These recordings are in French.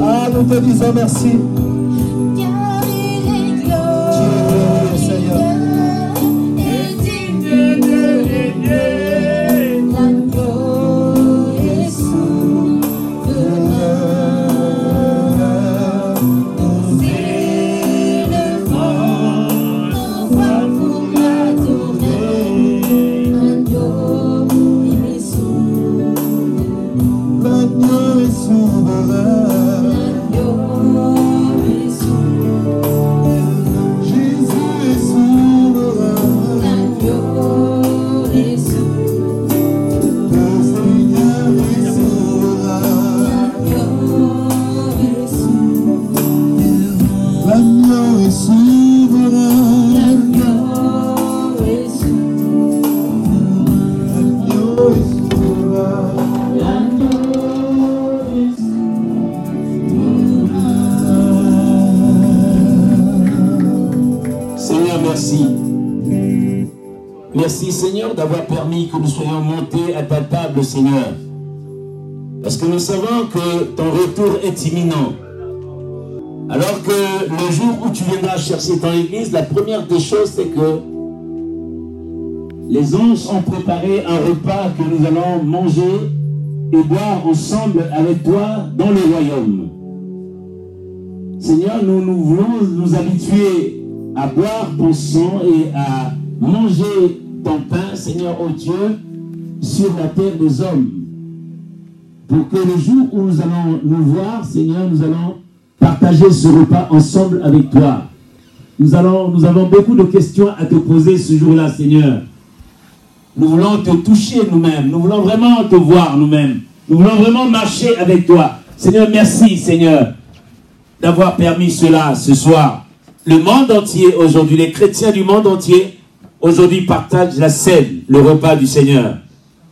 Ah, nous te disons merci. Seigneur. Parce que nous savons que ton retour est imminent. Alors que le jour où tu viendras chercher ton église, la première des choses, c'est que les anges ont préparé un repas que nous allons manger et boire ensemble avec toi dans le royaume. Seigneur, nous, nous voulons nous habituer à boire ton sang et à manger ton pain, Seigneur, oh Dieu, sur la terre des hommes. Pour que le jour où nous allons nous voir, Seigneur, nous allons partager ce repas ensemble avec toi. Nous, allons, nous avons beaucoup de questions à te poser ce jour-là, Seigneur. Nous voulons te toucher nous-mêmes. Nous voulons vraiment te voir nous-mêmes. Nous voulons vraiment marcher avec toi. Seigneur, merci, Seigneur, d'avoir permis cela ce soir. Le monde entier aujourd'hui, les chrétiens du monde entier, aujourd'hui partagent la scène, le repas du Seigneur,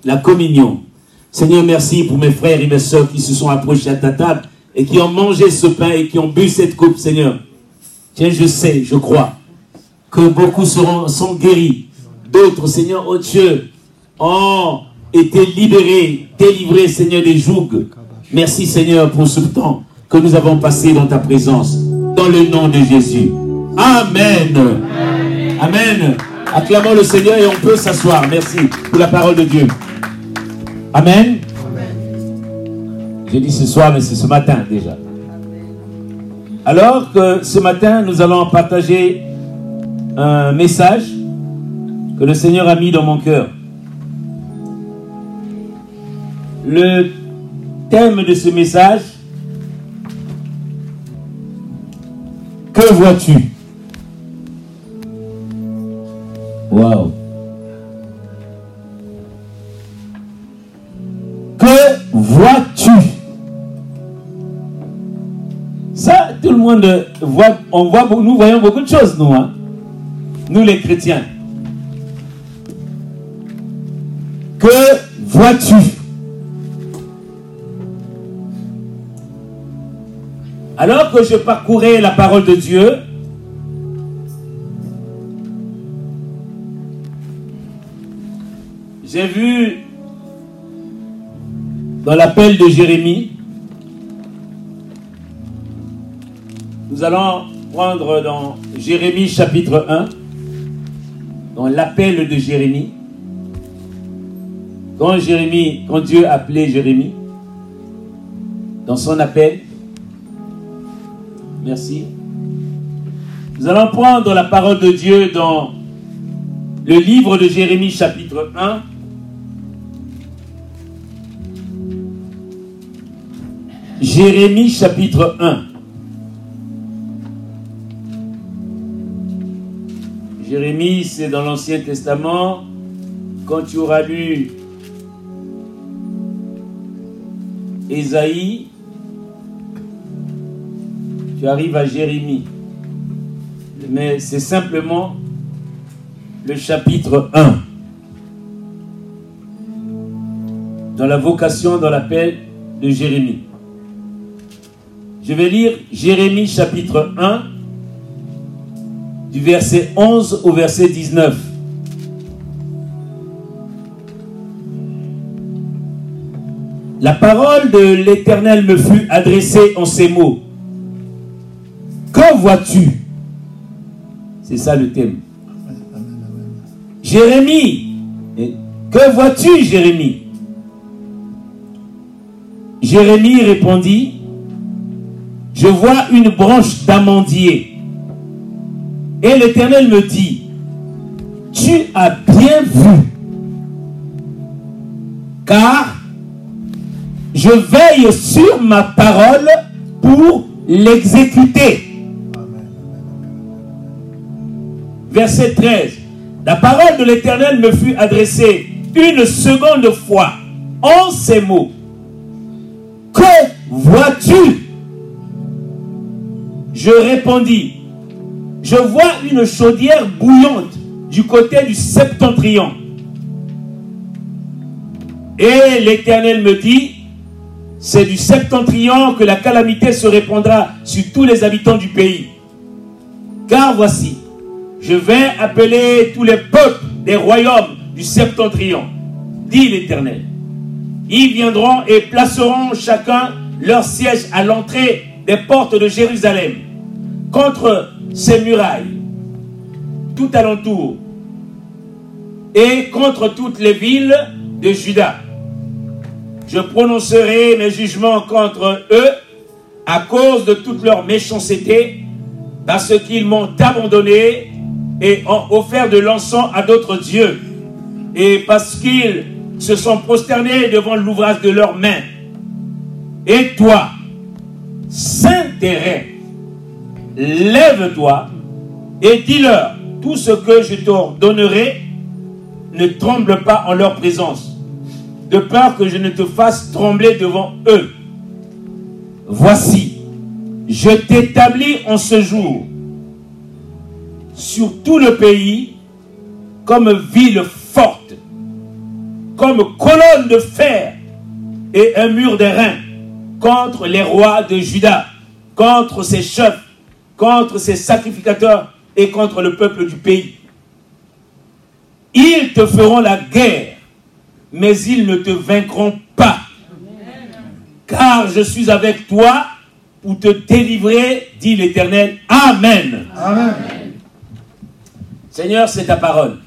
la communion. Seigneur, merci pour mes frères et mes soeurs qui se sont approchés à ta table et qui ont mangé ce pain et qui ont bu cette coupe, Seigneur. Tiens, je sais, je crois que beaucoup seront, sont guéris. D'autres, Seigneur, oh Dieu, ont été libérés, délivrés, Seigneur, des jougs. Merci, Seigneur, pour ce temps que nous avons passé dans ta présence. Dans le nom de Jésus. Amen. Amen. Acclamons le Seigneur et on peut s'asseoir. Merci pour la parole de Dieu. Amen. J'ai dit ce soir, mais c'est ce matin déjà. Alors que ce matin, nous allons partager un message que le Seigneur a mis dans mon cœur. Le thème de ce message, que vois-tu? Waouh vois-tu? Ça, tout le monde voit, on voit, nous voyons beaucoup de choses, nous, hein? nous les chrétiens. Que vois-tu? Alors que je parcourais la parole de Dieu, j'ai vu dans l'appel de Jérémie, nous allons prendre dans Jérémie chapitre 1, dans l'appel de Jérémie, quand Jérémie, quand Dieu appelait Jérémie, dans son appel, merci, nous allons prendre la parole de Dieu dans le livre de Jérémie chapitre 1, Jérémie chapitre 1. Jérémie, c'est dans l'Ancien Testament. Quand tu auras lu Ésaïe, tu arrives à Jérémie. Mais c'est simplement le chapitre 1. Dans la vocation, dans l'appel de Jérémie. Je vais lire Jérémie chapitre 1, du verset 11 au verset 19. La parole de l'Éternel me fut adressée en ces mots. Que vois-tu? C'est ça le thème. Jérémie, que vois-tu, Jérémie? Jérémie répondit, je vois une branche d'amandier. Et l'Éternel me dit, tu as bien vu, car je veille sur ma parole pour l'exécuter. Verset 13. La parole de l'Éternel me fut adressée une seconde fois en ces mots. Que vois-tu? Je répondis, je vois une chaudière bouillante du côté du septentrion. Et l'Éternel me dit, c'est du septentrion que la calamité se répandra sur tous les habitants du pays. Car voici, je vais appeler tous les peuples des royaumes du septentrion, dit l'Éternel. Ils viendront et placeront chacun leur siège à l'entrée des portes de Jérusalem, contre ses murailles, tout alentour, et contre toutes les villes de Juda. Je prononcerai mes jugements contre eux à cause de toute leur méchanceté, parce qu'ils m'ont abandonné et ont offert de l'encens à d'autres dieux, et parce qu'ils se sont prosternés devant l'ouvrage de leurs mains. Et toi, Saint-Terrain, lève-toi et dis-leur tout ce que je t'ordonnerai, ne tremble pas en leur présence, de peur que je ne te fasse trembler devant eux. Voici, je t'établis en ce jour sur tout le pays comme ville forte, comme colonne de fer et un mur d'airain contre les rois de Juda, contre ses chefs, contre ses sacrificateurs et contre le peuple du pays. Ils te feront la guerre, mais ils ne te vaincront pas. Car je suis avec toi pour te délivrer, dit l'Éternel. Amen. Amen. Seigneur, c'est ta parole.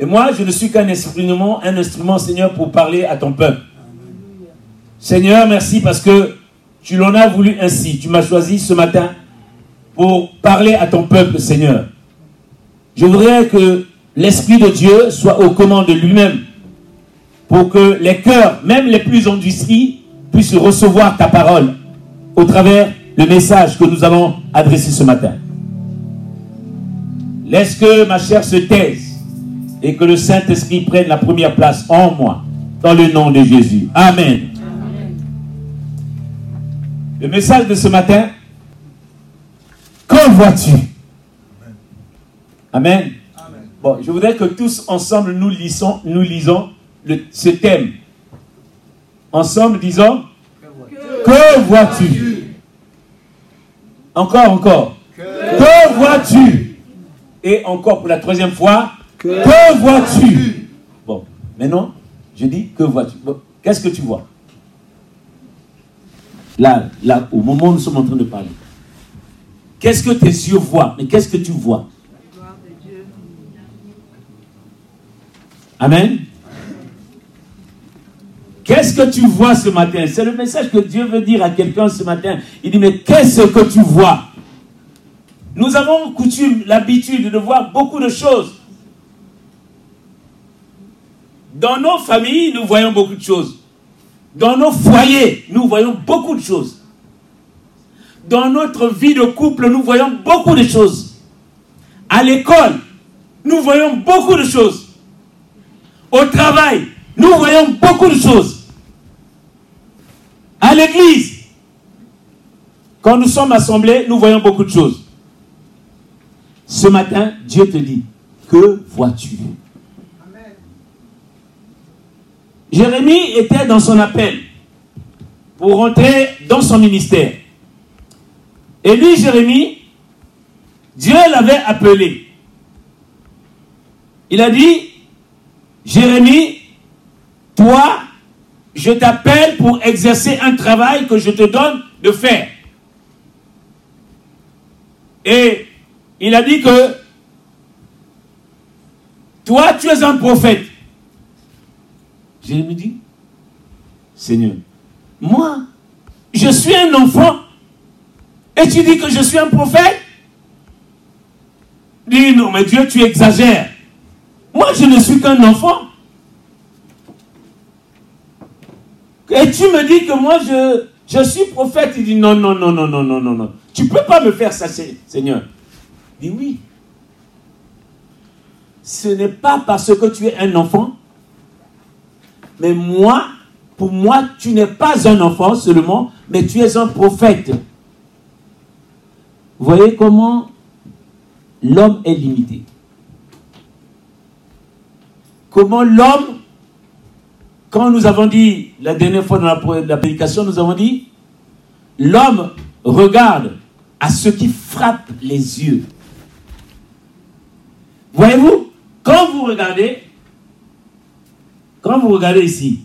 Et moi, je ne suis qu'un instrument, un instrument, Seigneur, pour parler à ton peuple. Seigneur, merci parce que tu l'en as voulu ainsi. Tu m'as choisi ce matin pour parler à ton peuple, Seigneur. Je voudrais que l'Esprit de Dieu soit aux commandes de lui-même pour que les cœurs, même les plus endurcis, puissent recevoir ta parole au travers le message que nous allons adresser ce matin. Laisse que ma chair se taise et que le Saint-Esprit prenne la première place en moi, dans le nom de Jésus. Amen. Le message de ce matin, que vois-tu? Amen. Bon, je voudrais que tous ensemble nous lisons, nous lisons le- ce thème. Ensemble, disons, que vois-tu? Encore, encore. Que vois-tu? Et encore pour la troisième fois, que vois-tu? Bon, maintenant, je dis, que vois-tu? Bon, Qu'est-ce que tu vois? Là, là, au moment où nous sommes en train de parler. Qu'est-ce que tes yeux voient? Mais qu'est-ce que tu vois? Amen. Qu'est-ce que tu vois ce matin? C'est le message que Dieu veut dire à quelqu'un ce matin. Il dit, mais qu'est-ce que tu vois? Nous avons coutume, l'habitude de voir beaucoup de choses. Dans nos familles, nous voyons beaucoup de choses. Dans nos foyers, nous voyons beaucoup de choses. Dans notre vie de couple, nous voyons beaucoup de choses. À l'école, nous voyons beaucoup de choses. Au travail, nous voyons beaucoup de choses. À l'église, quand nous sommes assemblés, nous voyons beaucoup de choses. Ce matin, Dieu te dit, que vois-tu? Jérémie était dans son appel pour rentrer dans son ministère. Et lui, Jérémie, Dieu l'avait appelé. Il a dit, Jérémie, toi, je t'appelle pour exercer un travail que je te donne de faire. Et il a dit que toi, tu es un prophète. Jérémie dit, Seigneur, moi, je suis un enfant. Et tu dis que je suis un prophète? Dis non, mais Dieu, tu exagères. Moi, je ne suis qu'un enfant. Et tu me dis que moi, je, je suis prophète. Il dit non, non, non, non, non, non, non, non. Tu ne peux pas me faire ça, Se- Seigneur. Il dit oui. Ce n'est pas parce que tu es un enfant, mais moi, pour moi, tu n'es pas un enfant seulement, mais tu es un prophète. Voyez comment l'homme est limité. Comment l'homme, quand nous avons dit, la dernière fois dans la prédication, nous avons dit, l'homme regarde à ce qui frappe les yeux. Voyez-vous, quand vous regardez, quand vous regardez ici,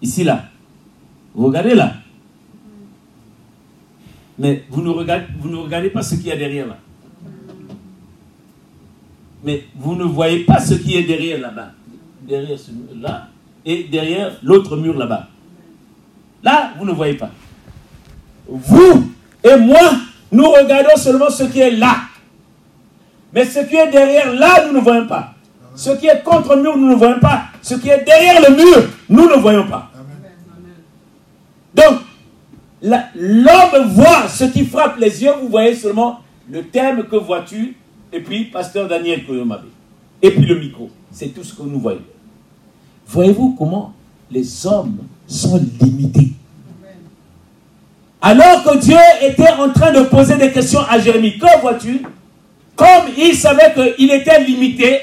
ici là, vous regardez là, mais vous ne regardez, pas ce qu'il y a derrière là. Mais vous ne voyez pas ce qui est derrière là-bas. Derrière ce mur là et derrière l'autre mur là-bas. Là, vous ne voyez pas. Vous et moi, nous regardons seulement ce qui est là. Mais ce qui est derrière là, nous ne voyons pas. Ce qui est contre mur, nous ne voyons pas. Ce qui est derrière le mur, nous ne voyons pas. L'homme voit ce qui frappe les yeux, vous voyez seulement le thème que vois-tu, et puis pasteur Daniel Koyomabe. Et puis le micro. C'est tout ce que nous voyons. Voyez-vous comment les hommes sont limités? Alors que Dieu était en train de poser des questions à Jérémie, que vois-tu? Comme il savait qu'il était limité,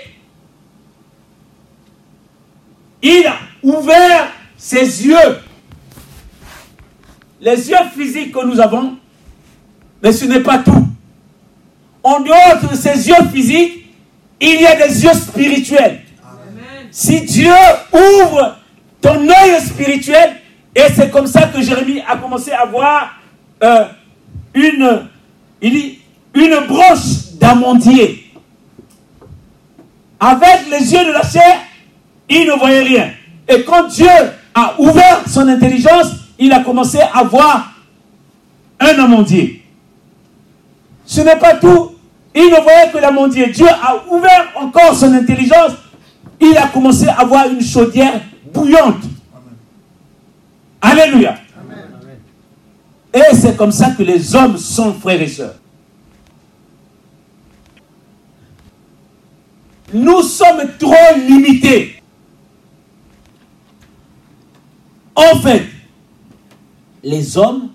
il a ouvert ses yeux les yeux physiques que nous avons, mais ce n'est pas tout. En dehors de ces yeux physiques, il y a des yeux spirituels. Si Dieu ouvre ton œil spirituel, et c'est comme ça que Jérémie a commencé à voir euh, une, il dit, une branche d'amandier. Avec les yeux de la chair, il ne voyait rien. Et quand Dieu a ouvert son intelligence, il a commencé à voir un amandier. Ce n'est pas tout. Il ne voyait que l'amandier. Dieu a ouvert encore son intelligence. Il a commencé à voir une chaudière bouillante. Alléluia. Et c'est comme ça que les hommes sont frères et sœurs. Nous sommes trop limités. En fait, les hommes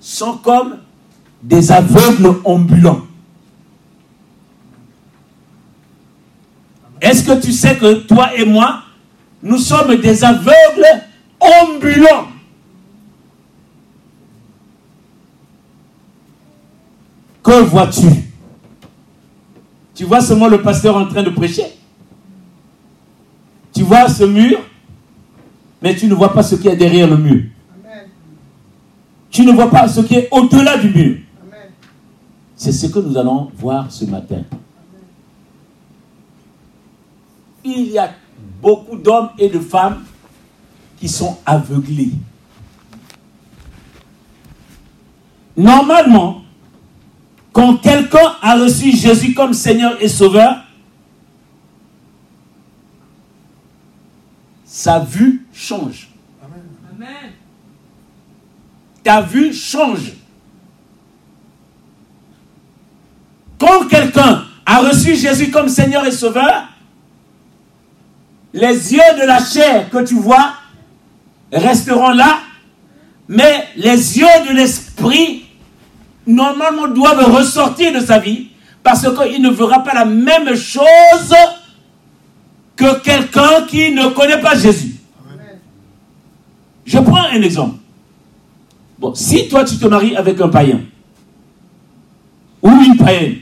sont comme des aveugles ambulants. Est-ce que tu sais que toi et moi, nous sommes des aveugles ambulants? Que vois-tu? Tu vois seulement le pasteur en train de prêcher? Tu vois ce mur, mais tu ne vois pas ce qui est derrière le mur. Tu ne vois pas ce qui est au-delà du mur. C'est ce que nous allons voir ce matin. Il y a beaucoup d'hommes et de femmes qui sont aveuglés. Normalement, quand quelqu'un a reçu Jésus comme Seigneur et Sauveur, sa vue change. Ta vue change. Quand quelqu'un a reçu Jésus comme Seigneur et Sauveur, les yeux de la chair que tu vois resteront là, mais les yeux de l'esprit, normalement, doivent ressortir de sa vie, parce qu'il ne verra pas la même chose que quelqu'un qui ne connaît pas Jésus. Je prends un exemple. Si toi tu te maries avec un païen, ou une païenne,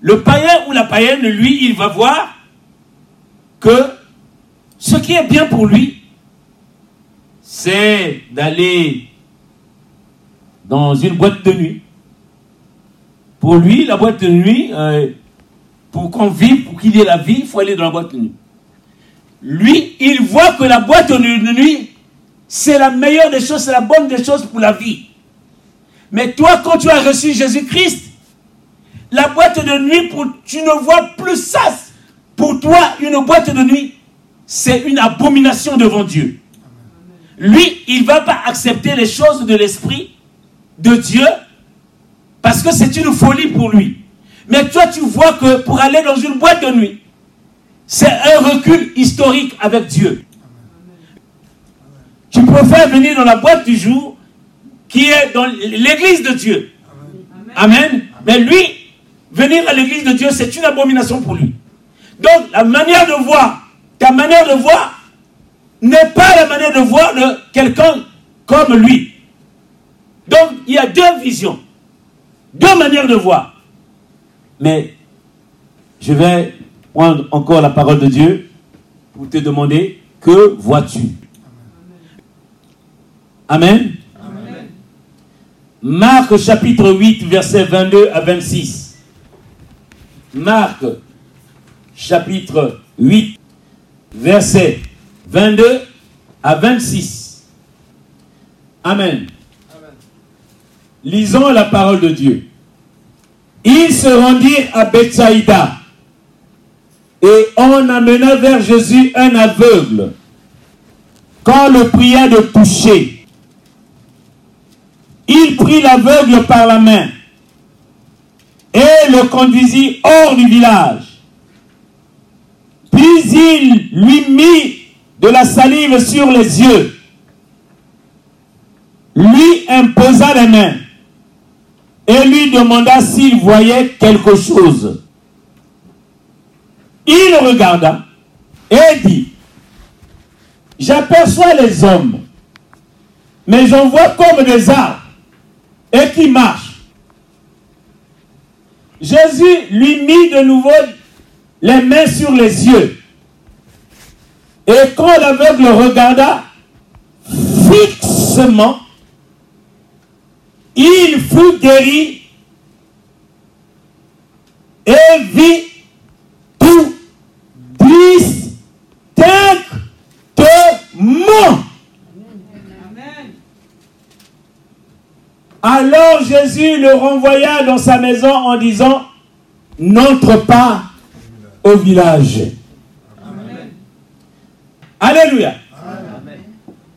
le païen ou la païenne, lui, il va voir que ce qui est bien pour lui, c'est d'aller dans une boîte de nuit. Pour lui, la boîte de nuit, euh, pour qu'on vive, pour qu'il y ait la vie, il faut aller dans la boîte de nuit. Lui, il voit que la boîte de nuit, c'est la meilleure des choses, c'est la bonne des choses pour la vie. Mais toi, quand tu as reçu Jésus-Christ, la boîte de nuit, pour, tu ne vois plus ça. Pour toi, une boîte de nuit, c'est une abomination devant Dieu. Lui, il ne va pas accepter les choses de l'esprit de Dieu parce que c'est une folie pour lui. Mais toi, tu vois que pour aller dans une boîte de nuit, c'est un recul historique avec Dieu. Tu préfères venir dans la boîte du jour qui est dans l'église de Dieu. Amen. Mais lui, venir à l'église de Dieu, c'est une abomination pour lui. Donc, la manière de voir, ta manière de voir, n'est pas la manière de voir de quelqu'un comme lui. Donc, il y a deux visions, deux manières de voir. Mais je vais prendre encore la parole de Dieu pour te demander que vois-tu? Amen. Marc chapitre 8, versets 22 à 26. Marc chapitre 8, versets 22 à 26. Amen. Lisons la parole de Dieu. Ils se rendirent à Bethsaïda et on amena vers Jésus un aveugle. Quand le pria de toucher, il prit l'aveugle par la main et le conduisit hors du village. Puis il lui mit de la salive sur les yeux, lui imposa les mains et lui demanda s'il voyait quelque chose. Il regarda et dit, j'aperçois les hommes, mais j'en vois comme des arbres et qui marchent. Jésus lui mit de nouveau les mains sur les yeux. Et quand l'aveugle regarda fixement, il fut guéri et vit tout distinctement. Alors Jésus le renvoya dans sa maison en disant, n'entre pas au village. Alléluia.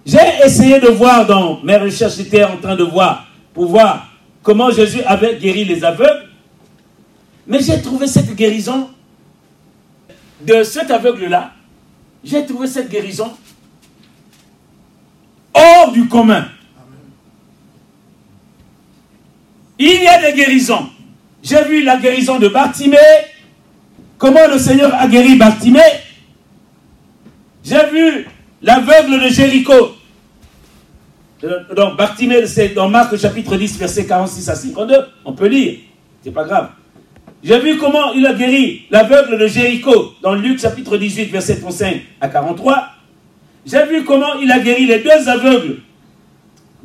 J'ai essayé de voir dans mes recherches, j'étais en train de voir, pour voir comment Jésus avait guéri les aveugles. Mais j'ai trouvé cette guérison de cet aveugle-là, j'ai trouvé cette guérison hors du commun. Il y a des guérisons. J'ai vu la guérison de Bartimée, comment le Seigneur a guéri Bartimée? J'ai vu l'aveugle de Jéricho. Euh, Donc, Bartimée, c'est dans Marc chapitre 10, verset 46 à 52. On peut lire, c'est pas grave. J'ai vu comment il a guéri l'aveugle de Jéricho dans Luc chapitre 18, verset 35 à 43. J'ai vu comment il a guéri les deux aveugles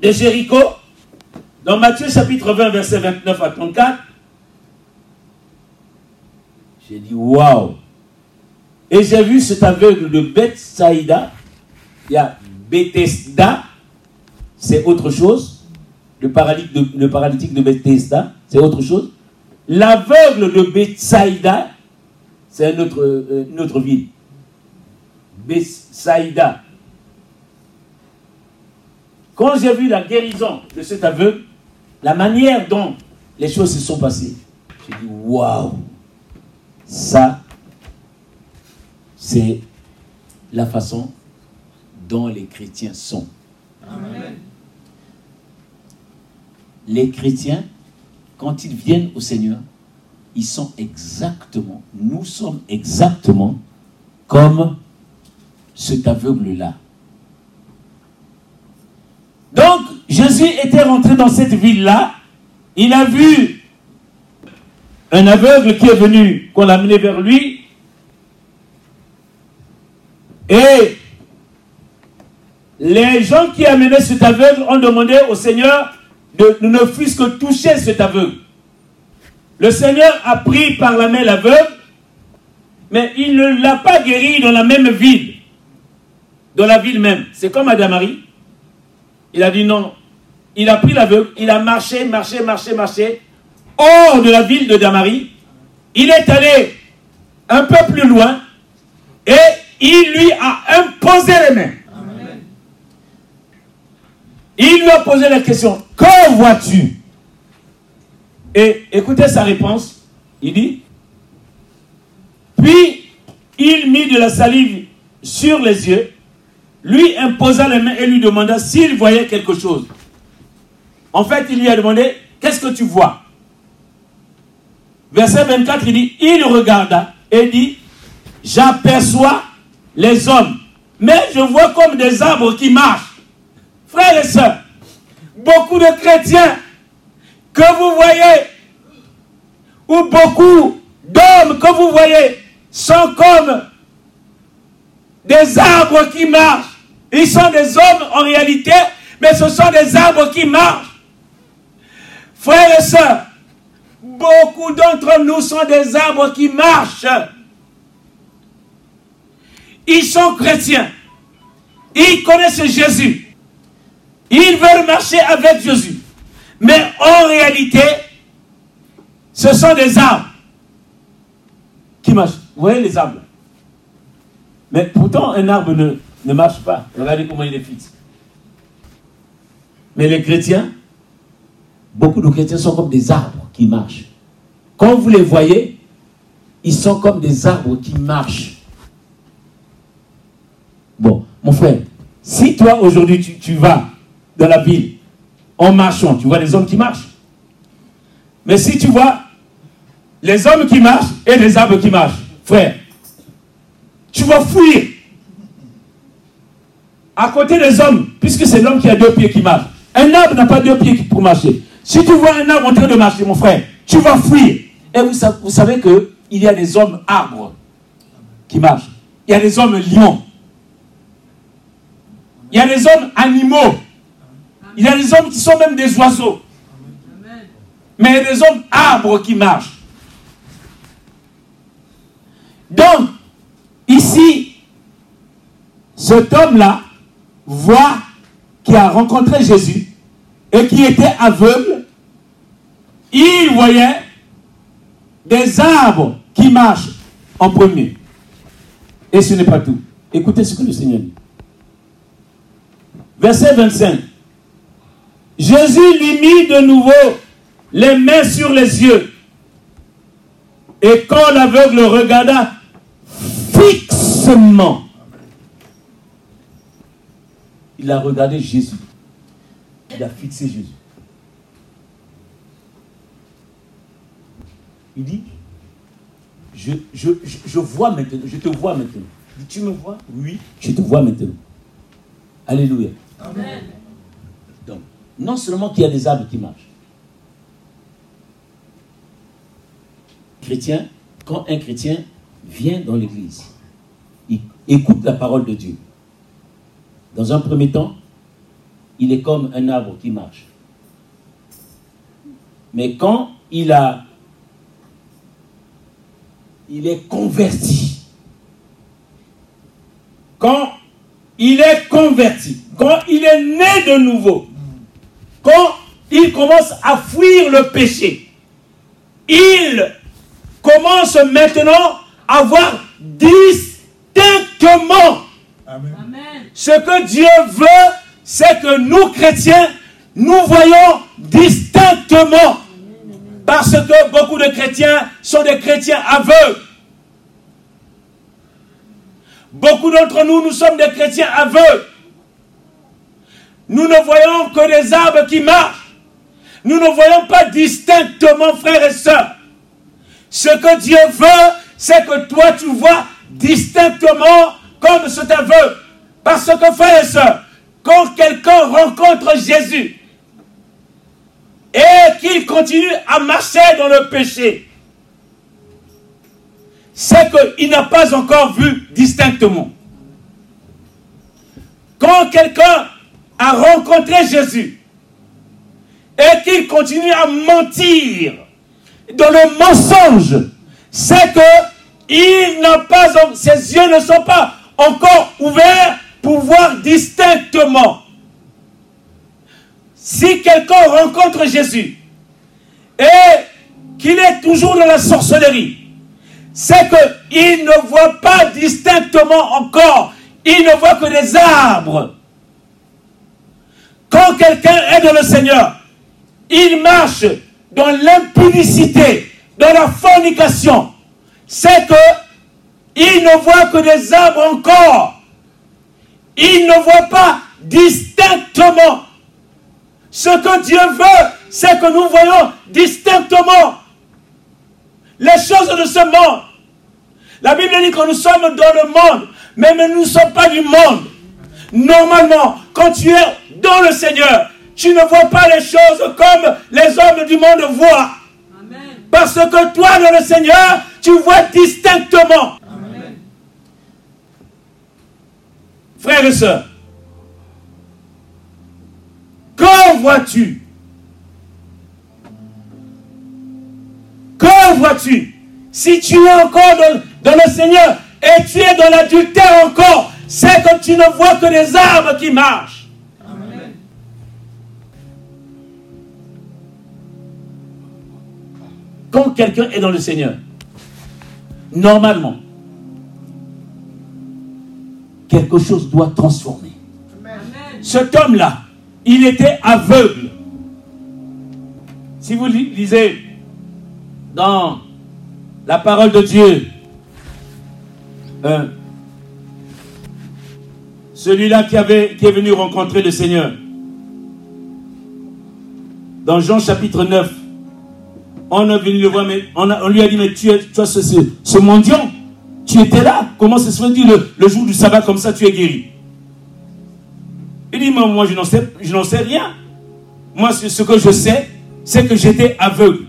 de Jéricho dans Matthieu chapitre 20, verset 29 à 34. J'ai dit waouh! Et j'ai vu cet aveugle de Bethsaïda. Il y a Bethesda, c'est autre chose. Le paralytique de, Bethesda, c'est autre chose. L'aveugle de Bethsaïda, c'est une autre, euh, une autre ville. Bethsaïda. Quand j'ai vu la guérison de cet aveugle, la manière dont les choses se sont passées, j'ai dit waouh, ça, c'est la façon dont les chrétiens sont. Les chrétiens, quand ils viennent au Seigneur, ils sont exactement, nous sommes exactement comme cet aveugle-là. Donc, Jésus était rentré dans cette ville-là, il a vu un aveugle qui est venu, qu'on l'a amené vers lui, Et les gens qui amenaient cet aveugle ont demandé au Seigneur de ne fût-ce que toucher cet aveugle. Le Seigneur a pris par la main l'aveugle, mais il ne l'a pas guéri dans la même ville, dans la ville même. C'est comme Adamari. Il a dit non. Il a pris l'aveugle, il a marché, marché, marché, marché, hors de la ville de Damari. Il est allé un peu plus loin et il lui a imposé les mains. Il lui a posé la question, que vois-tu? Et écoutez sa réponse. Il dit, puis il mit de la salive sur les yeux, lui imposa les mains et lui demanda s'il voyait quelque chose. En fait, il lui a demandé, qu'est-ce que tu vois? Verset 24, il dit, il regarda et dit, j'aperçois les hommes, mais je vois comme des arbres qui marchent. Frères et sœurs, beaucoup de chrétiens que vous voyez, ou beaucoup d'hommes que vous voyez, sont comme des arbres qui marchent. Ils sont des hommes en réalité, mais ce sont des arbres qui marchent. Frères et sœurs, beaucoup d'entre nous sont des arbres qui marchent. Ils sont chrétiens. Ils connaissent Jésus. Ils veulent marcher avec Jésus. Mais en réalité, ce sont des arbres qui marchent. Vous voyez les arbres? Mais pourtant, un arbre ne, ne marche pas. Regardez comment il est fixe. Mais les chrétiens, beaucoup de chrétiens sont comme des arbres qui marchent. Quand vous les voyez, ils sont comme des arbres qui marchent. Bon, mon frère, si toi aujourd'hui tu, vas dans la ville en marchant, tu vois des hommes qui marchent. Mais si tu vois les hommes qui marchent et les arbres qui marchent, frère, tu vas fuir. À côté des hommes, puisque c'est l'homme qui a deux pieds qui marche. Un arbre n'a pas deux pieds pour marcher. Si tu vois un arbre en train de marcher, mon frère, tu vas fuir. Et vous, vous savez que il y a des hommes arbres qui marchent. Il y a des hommes lions. Il y a des hommes animaux. Il y a des hommes qui sont même des oiseaux. Mais il y a des hommes arbres qui marchent. Donc, ici, cet homme-là voit qui a rencontré Jésus et qui était aveugle. Il voyait des arbres qui marchent en premier. Et ce n'est pas tout. Écoutez ce que le Seigneur dit. Verset 25. Jésus lui mit de nouveau les mains sur les yeux. Et quand l'aveugle regarda fixement, il a regardé Jésus. Il a fixé Jésus. Il dit, je, je, je, je vois maintenant, je te vois maintenant. Il dit, tu me vois? Oui, je te vois maintenant. Alléluia. Donc, non seulement qu'il y a des arbres qui marchent. Chrétien, quand un chrétien vient dans l'église, il écoute la parole de Dieu. Dans un premier temps, il est comme un arbre qui marche. Mais quand il a il est converti. Quand il est converti, quand il est né de nouveau, quand il commence à fuir le péché, il commence maintenant à voir distinctement ce que Dieu veut, c'est que nous chrétiens, nous voyons distinctement. Parce que beaucoup de chrétiens sont des chrétiens aveugles. Beaucoup d'entre nous, nous sommes des chrétiens aveugles. Nous ne voyons que des arbres qui marchent. Nous ne voyons pas distinctement, frères et sœurs. Ce que Dieu veut, c'est que toi, tu vois distinctement comme cet aveugle. Parce que, frères et sœurs, quand quelqu'un rencontre Jésus et qu'il continue à marcher dans le péché, c'est qu'il n'a pas encore vu distinctement. Quand quelqu'un a rencontré Jésus et qu'il continue à mentir dans le mensonge, c'est que il n'a pas, ses yeux ne sont pas encore ouverts pour voir distinctement. Si quelqu'un rencontre Jésus et qu'il est toujours dans la sorcellerie, c'est qu'il ne voit pas distinctement encore, il ne voit que des arbres. Quand quelqu'un est dans le Seigneur, il marche dans l'impudicité, dans la fornication, c'est que il ne voit que des arbres encore. Il ne voit pas distinctement. Ce que Dieu veut, c'est que nous voyons distinctement les choses de ce monde. La Bible dit que nous sommes dans le monde, mais nous ne sommes pas du monde. Normalement, quand tu es dans le Seigneur, tu ne vois pas les choses comme les hommes du monde voient. Parce que toi, dans le Seigneur, tu vois distinctement. Frères et sœurs, quand vois-tu? Quand vois-tu? Si tu es encore dans, dans le Seigneur et tu es dans l'adultère encore, c'est que tu ne vois que des arbres qui marchent. Quand quelqu'un est dans le Seigneur, normalement, quelque chose doit transformer. Cet homme-là, il était aveugle. Si vous li- lisez dans la parole de Dieu, euh, celui-là qui, avait, qui est venu rencontrer le Seigneur, dans Jean chapitre 9, on a venu le voir, mais on, a- on lui a dit, mais tu es, toi, ce, ce, ce mendiant, tu étais là. Comment se fait dit le, jour du sabbat comme ça, tu es guéri? Il dit, moi, moi je n'en sais, rien. Moi, ce, que je sais, c'est que j'étais aveugle.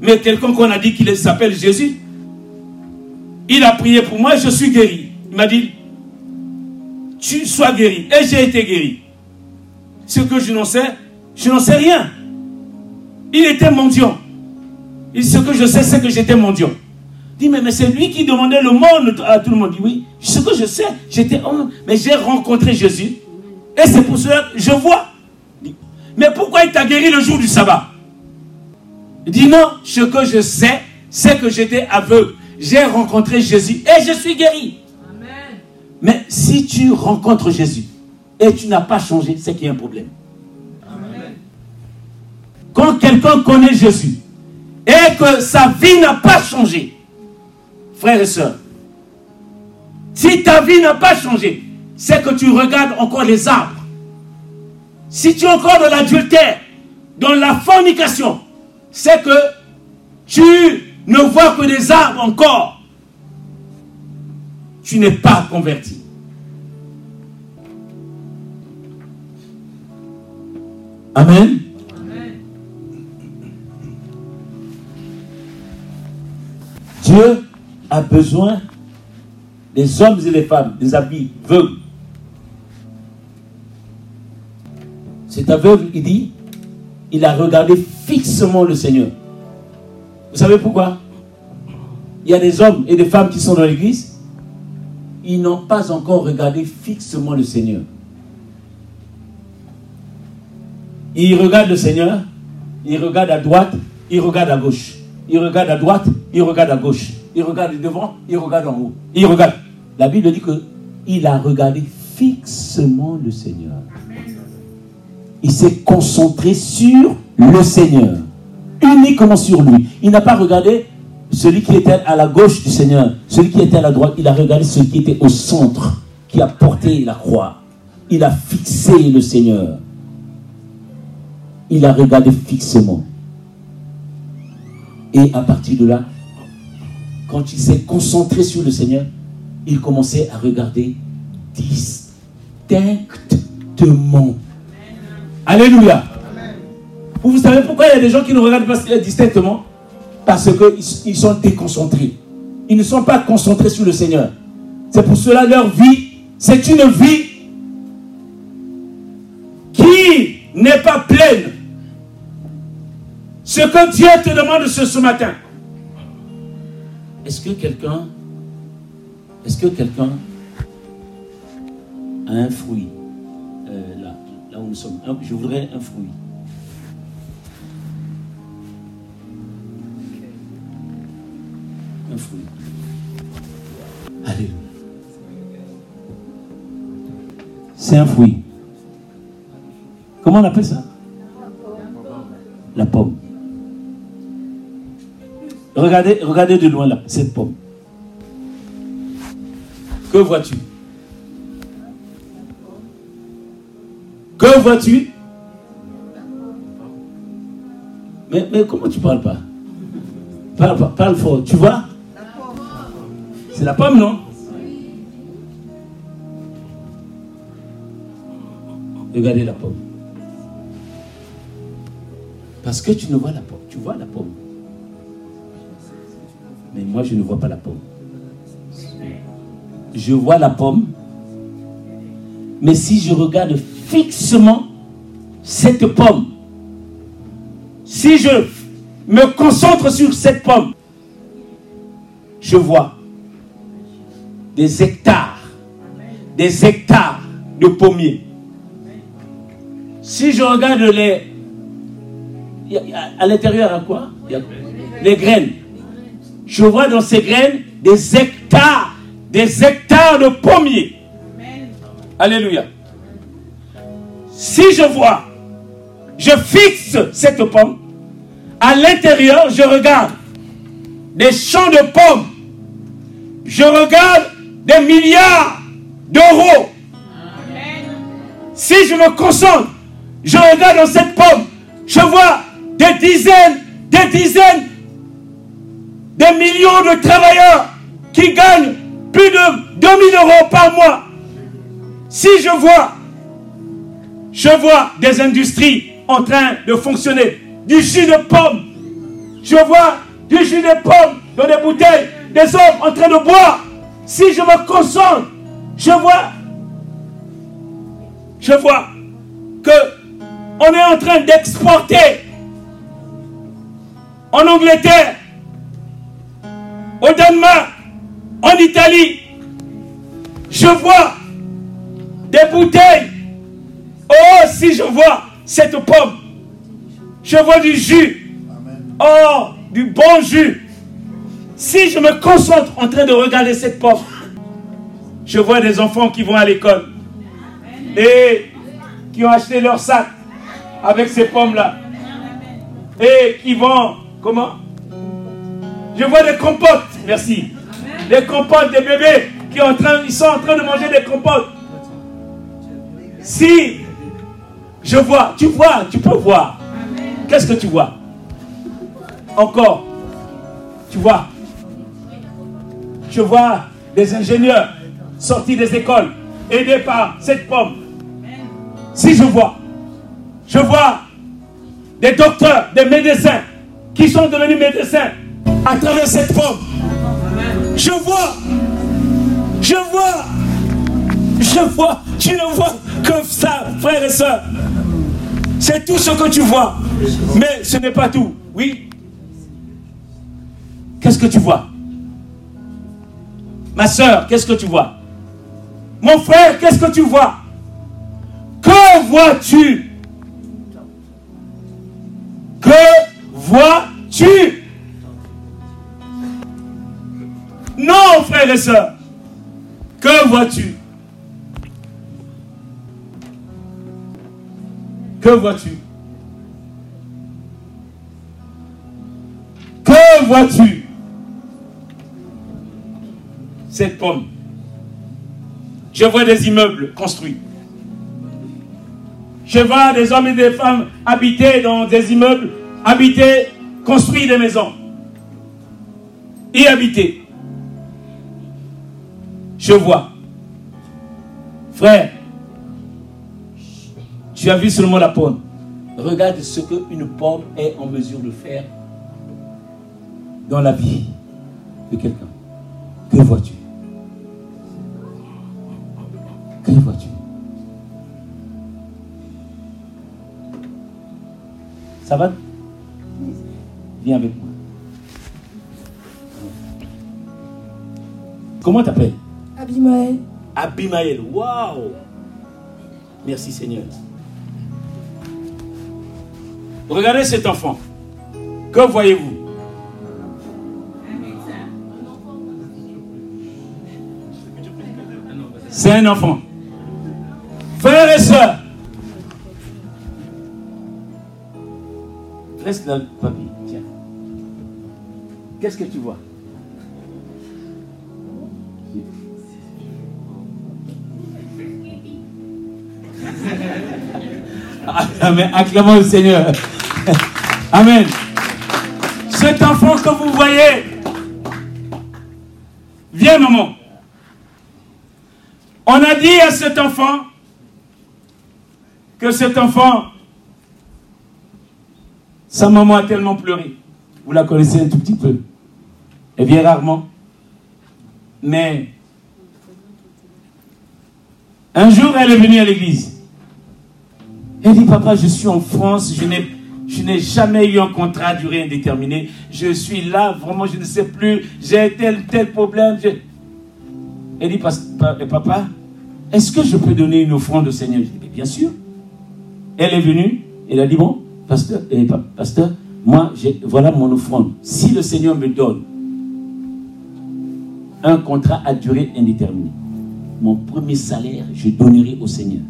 Mais quelqu'un qu'on a dit qu'il s'appelle Jésus, il a prié pour moi et je suis guéri. Il m'a dit, tu sois guéri. Et j'ai été guéri. Ce que je n'en sais, je n'en sais rien. Il était mendiant. Ce que je sais, c'est que j'étais mendiant. Dit, mais, mais c'est lui qui demandait le monde à tout le monde. Dit, oui, ce que je sais, j'étais homme, mais j'ai rencontré Jésus. Et c'est pour cela que je vois. Mais pourquoi il t'a guéri le jour du sabbat? Il dit, non, ce que je sais, c'est que j'étais aveugle. J'ai rencontré Jésus et je suis guéri. Mais si tu rencontres Jésus et tu n'as pas changé, c'est qu'il y a un problème. Quand quelqu'un connaît Jésus et que sa vie n'a pas changé, frères et sœurs, si ta vie n'a pas changé, c'est que tu regardes encore les arbres. Si tu es encore dans l'adultère, dans la fornication, c'est que tu ne vois que des arbres encore. Tu n'es pas converti. Amen. Dieu a besoin des hommes et des femmes, des habits aveugles. Cet aveugle, il dit, il a regardé fixement le Seigneur. Vous savez pourquoi? Il y a des hommes et des femmes qui sont dans l'église, ils n'ont pas encore regardé fixement le Seigneur. Ils regardent le Seigneur, ils regardent à droite, ils regardent à gauche. Ils regardent à droite, ils regardent à gauche. Ils regardent devant, ils regardent en haut. Ils regardent. La Bible dit que il a regardé fixement le Seigneur. Il s'est concentré sur le Seigneur, uniquement sur lui. Il n'a pas regardé celui qui était à la gauche du Seigneur, celui qui était à la droite. Il a regardé celui qui était au centre, qui a porté la croix. Il a fixé le Seigneur. Il a regardé fixement. Et à partir de là, quand il s'est concentré sur le Seigneur, il commençait à regarder distinctement. Alléluia. Vous savez pourquoi il y a des gens qui ne regardent pas distinctement? Parce qu'ils sont déconcentrés. Ils ne sont pas concentrés sur le Seigneur. C'est pour cela leur vie, c'est une vie n'est pas pleine. Ce que Dieu te demande ce, ce matin. Est-ce que quelqu'un, est-ce que quelqu'un a un fruit euh, là, où nous sommes? Un- Je voudrais un fruit. Un fruit. Alléluia. C'est un fruit. Comment on appelle ça? La pomme. Regardez, regardez de loin là, cette pomme. Que vois-tu? Que vois-tu? Mais, mais comment tu parles pas? Parle, pas- parle fort. Tu vois? C'est la pomme, non? Regardez la pomme. Parce que tu ne vois la pomme. Tu vois la pomme. Mais moi, je ne vois pas la pomme. Je vois la pomme. Mais si je regarde fixement cette pomme, si je me concentre sur cette pomme, je vois des hectares, des hectares de pommiers. Si je regarde les... à l'intérieur, a quoi? Les graines. Je vois dans ces graines des hectares, des hectares de pommiers. Alléluia. Si je vois, je fixe cette pomme, à l'intérieur, je regarde des champs de pommes. Je regarde des milliards d'euros. Si je me concentre, je regarde dans cette pomme, je vois des dizaines, des dizaines, des millions de travailleurs qui gagnent plus de 2000 euros par mois. Si je vois, je vois des industries en train de fonctionner, du jus de pomme, je vois du jus de pomme dans des bouteilles, des hommes en train de boire. Si je me concentre, je vois, je vois que on est en train d'exporter en Angleterre, au Danemark, en Italie. Je vois des bouteilles. Oh, si je vois cette pomme, je vois du jus. Oh, du bon jus. Si je me concentre en train de regarder cette pomme, je vois des enfants qui vont à l'école et qui ont acheté leur sac avec ces pommes-là et qui vont, comment? Je vois des compotes, merci. Des compotes, des bébés qui sont en train, ils sont en train de manger des compotes. Si je vois, tu vois, tu peux voir. Qu'est-ce que tu vois? Encore. Tu vois? Je vois des ingénieurs sortis des écoles, aidés par cette pomme. Si je vois, je vois des docteurs, des médecins qui sont devenus médecins à travers cette pomme. Je vois, je vois, je vois, tu ne vois que ça, frères et sœurs. C'est tout ce que tu vois. Mais ce n'est pas tout. Oui. Qu'est-ce que tu vois? Ma soeur, qu'est-ce que tu vois? Mon frère, qu'est-ce que tu vois? Que vois-tu? Que Que vois-tu? Que vois-tu? Que vois-tu? Cette pomme. Je vois des immeubles construits. Je vois des hommes et des femmes habiter dans des immeubles, habiter, construire des maisons. Y habiter. Je vois. Frère, tu as vu seulement la pomme. Regarde ce qu'une pomme est en mesure de faire dans la vie de quelqu'un. Que vois-tu? Que vois-tu? Ça va? Viens avec moi. Comment t'appelles? Abimaël. Abimaël. Waouh Merci Seigneur. Regardez cet enfant. Que voyez-vous? C'est un enfant. Frères et sœurs. Reste là, papy. Tiens. Qu'est-ce que tu vois? Amen. Acclamons le Seigneur. Amen. Cet enfant que vous voyez, viens maman. On a dit à cet enfant que cet enfant, sa maman a tellement pleuré. Vous la connaissez un tout petit peu. Elle vient rarement. Mais un jour, elle est venue à l'église. Elle dit, papa, je suis en France, je n'ai, jamais eu un contrat à durée indéterminée. Je suis là, vraiment, je ne sais plus, j'ai tel, tel problème. Elle dit, papa, est-ce que je peux donner une offrande au Seigneur? Je dis, bien sûr. Elle est venue, elle a dit, bon, pasteur, pa- pasteur moi, voilà mon offrande. Si le Seigneur me donne un contrat à durée indéterminée, mon premier salaire, je donnerai au Seigneur.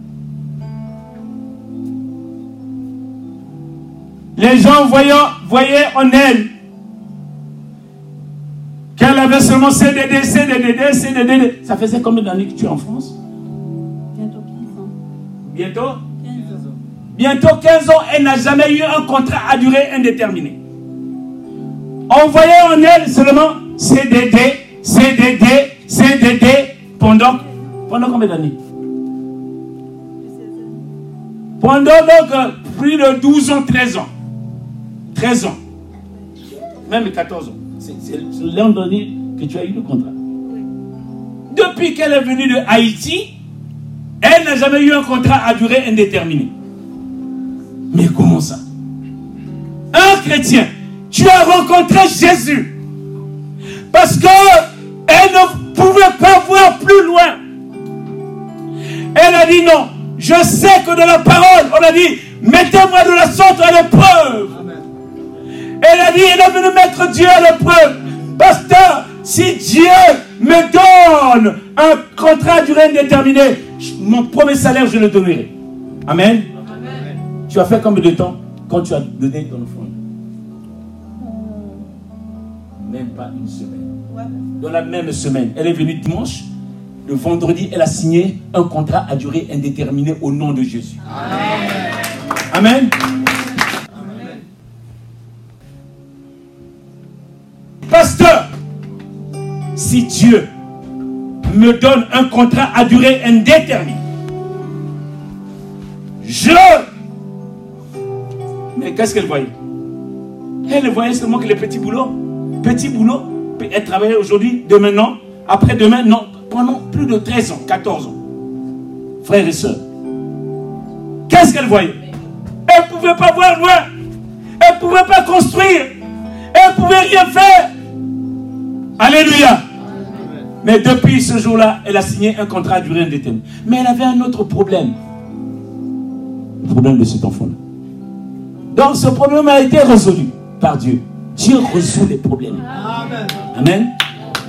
Les gens voyant, voyaient en elle qu'elle avait seulement CDD, CDD, CDD. Ça faisait combien d'années que tu es en France? Bientôt 15 ans. Bientôt? 15 ans. Bientôt 15 ans, elle n'a jamais eu un contrat à durée indéterminée. On voyait en elle seulement CDD, CDD, CDD pendant, pendant combien d'années? Pendant donc euh, plus de 12 ans, 13 ans. 13 ans. Même 14 ans. C'est l'an dernier que tu as eu le contrat. Depuis qu'elle est venue de Haïti, elle n'a jamais eu un contrat à durée indéterminée. Mais comment ça? Un chrétien, tu as rencontré Jésus parce que elle ne pouvait pas voir plus loin. Elle a dit non. Je sais que dans la parole, on a dit, mettez-moi de la sorte à l'épreuve. Elle a dit, elle est venue mettre Dieu à l'épreuve. Pasteur, si Dieu me donne un contrat à durée indéterminée, mon premier salaire, je le donnerai. Amen. Tu as fait combien de temps quand tu as donné ton offrande? Même pas une semaine. Dans la même semaine, elle est venue dimanche. Le vendredi, elle a signé un contrat à durée indéterminée au nom de Jésus. Amen. Pasteur, si Dieu me donne un contrat à durée indéterminée, je... Mais qu'est-ce qu'elle voyait? Elle voyait seulement que les petits boulots. Petits boulots. Elle travaillait aujourd'hui, demain non, après-demain non, pendant plus de 13 ans, 14 ans. Frères et sœurs, qu'est-ce qu'elle voyait? Elle ne pouvait pas voir loin. Elle ne pouvait pas construire. Elle ne pouvait rien faire. Alléluia. Mais depuis ce jour-là, elle a signé un contrat à durée indéterminée. Mais elle avait un autre problème. Le problème de cet enfant-là. Donc ce problème a été résolu par Dieu. Dieu résout les problèmes. Amen.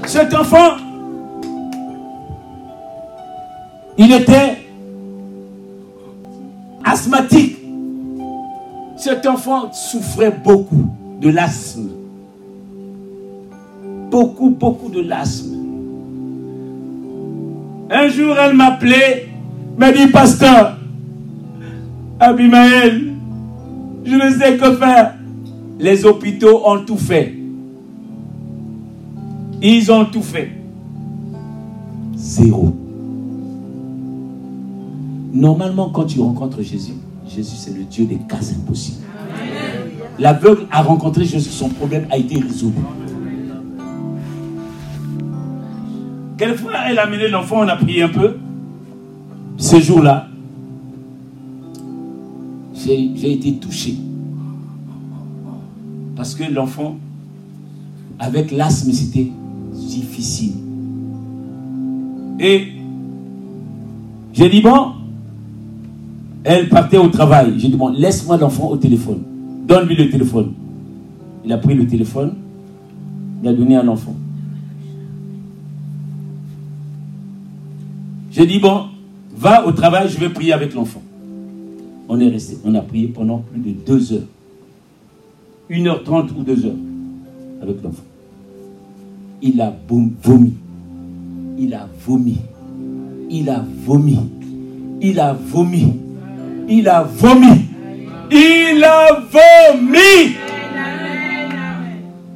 Cet enfant, il était asthmatique. Cet enfant souffrait beaucoup de l'asthme. Beaucoup, beaucoup de l'asthme. Un jour, elle m'appelait, m'a dit, pasteur, Abimaël, je ne sais que faire. Les hôpitaux ont tout fait. Ils ont tout fait. Zéro. Normalement, quand tu rencontres Jésus, Jésus c'est le Dieu des cas impossibles. L'aveugle a rencontré Jésus, son problème a été résolu. Quelquefois, elle a amené l'enfant, on a prié un peu. Ce jour-là, j'ai été touché. Parce que l'enfant, avec l'asthme, c'était difficile. Et j'ai dit, bon, elle partait au travail. J'ai dit, bon, laisse-moi l'enfant au téléphone. Donne-lui le téléphone. Il a pris le téléphone, il a donné à l'enfant. J'ai dit, bon, va au travail, je vais prier avec l'enfant. On est resté, on a prié pendant plus de deux heures. 1h30 ou 2 heures avec l'enfant. Il a vomi. Il a vomi. Il a vomi. Il a vomi. Il a vomi. Il a vomi.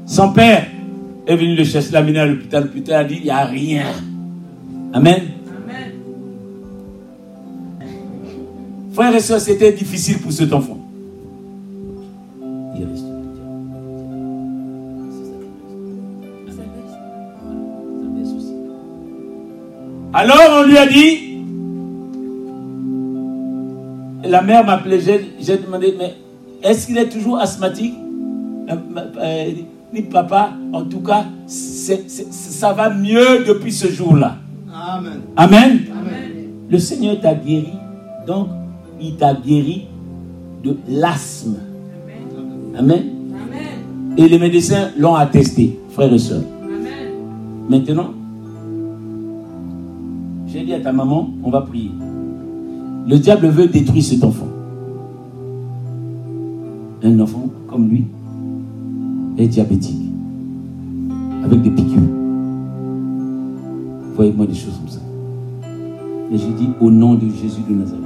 Son père est venu le chercher, l'a mené à l'hôpital. Plus tard, il a dit, il n'y a rien. Amen. Frères et sœurs, c'était difficile pour cet enfant. Il. Alors on lui a dit, la mère m'appelait, j'ai j'ai demandé, mais est-ce qu'il est toujours asthmatique? Euh, euh, Elle dit, dit, papa, en tout cas, ça va mieux depuis ce jour-là. Amen? Amen. Le Seigneur t'a guéri, donc il t'a guéri de l'asthme. Amen. Et les médecins l'ont attesté, frères et sœurs. Maintenant, j'ai dit à ta maman, on va prier. Le diable veut détruire cet enfant. Un enfant comme lui est diabétique, avec des piqûres. Voyez-moi des choses comme ça. Et j'ai dit au nom de Jésus de Nazareth,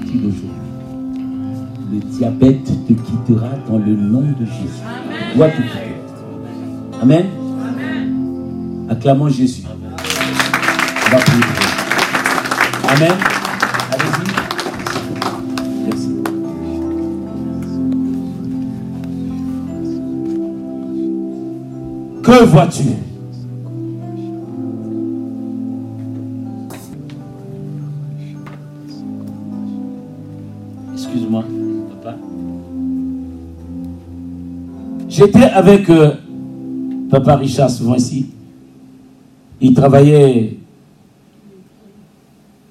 partir d'aujourd'hui, le diabète te quittera dans le nom de Jésus. Dois te quitter. Amen. Acclamons Jésus. On va prier. Amen. Allez-y. Merci. Que vois-tu? J'étais avec euh, papa Richard souvent ici. Il travaillait